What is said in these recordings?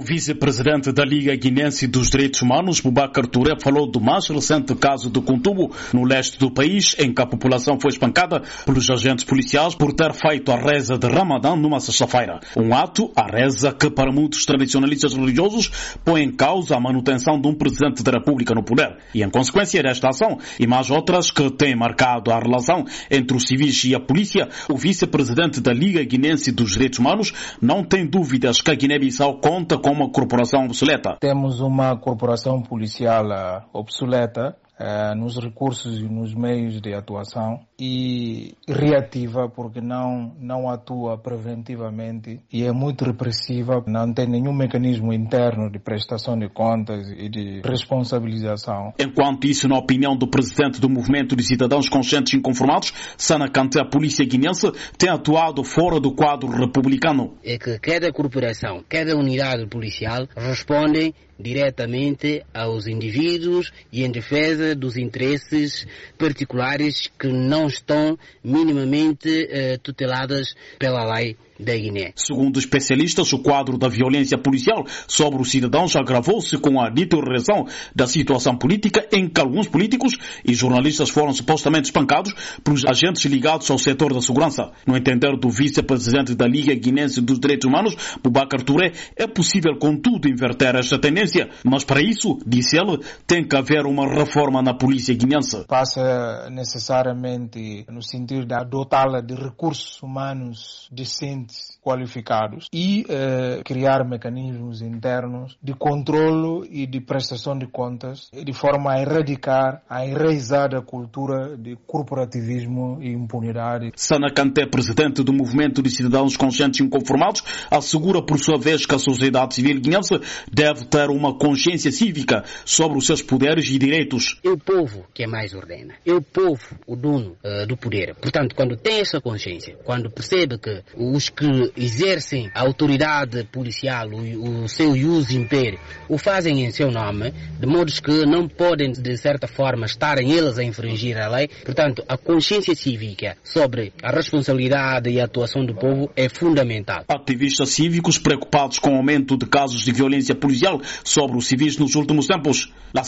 O vice-presidente da Liga Guinense dos Direitos Humanos, Boubacar Touré, falou do mais recente caso de Contubo, no leste do país, em que a população foi espancada pelos agentes policiais por ter feito a reza de Ramadã numa sexta-feira. Um ato, a reza, que para muitos tradicionalistas religiosos põe em causa a manutenção de um presidente da República no poder. E em consequência desta ação, e mais outras que têm marcado a relação entre os civis e a polícia, o vice-presidente da Liga Guinense dos Direitos Humanos não tem dúvidas que a Guiné-Bissau conta com uma corporação obsoleta. Temos uma corporação policial uh, obsoleta uh, nos recursos e nos meios de atuação e reativa porque não, não atua preventivamente e é muito repressiva, não tem nenhum mecanismo interno de prestação de contas e de responsabilização. Enquanto isso, na opinião do presidente do Movimento de Cidadãos Conscientes Inconformados, Sana Kanté, a polícia guinense tem atuado fora do quadro republicano. É que cada corporação, cada unidade policial respondem diretamente aos indivíduos e em defesa dos interesses particulares que não estão minimamente uh, tuteladas pela lei da Guiné. Segundo especialistas, o quadro da violência policial sobre os cidadãos agravou-se com a deterioração da situação política em que alguns políticos e jornalistas foram supostamente espancados pelos agentes ligados ao setor da segurança. No entender do vice-presidente da Liga Guinense dos Direitos Humanos, Boubacar Touré, é possível, contudo, inverter esta tendência, mas para isso, disse ele, tem que haver uma reforma na polícia guinense. Passa necessariamente no sentido de dotá-la de recursos humanos decentes qualificados e eh, criar mecanismos internos de controlo e de prestação de contas de forma a erradicar a enraizada cultura de corporativismo e impunidade. Sana Kanté, presidente do Movimento de Cidadãos Conscientes Inconformados, assegura por sua vez que a sociedade civil guinense deve ter uma consciência cívica sobre os seus poderes e direitos. É o povo que é mais ordena. É o povo o dono uh, do poder. Portanto, quando tem essa consciência, quando percebe que os que exercem a autoridade policial, o, o seu uso império, o fazem em seu nome, de modo que não podem, de certa forma, estarem eles a infringir a lei. Portanto, a consciência cívica sobre a responsabilidade e a atuação do povo é fundamental. Ativistas cívicos preocupados com o aumento de casos de violência policial sobre os civis nos últimos tempos. La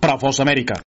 para a Voz América.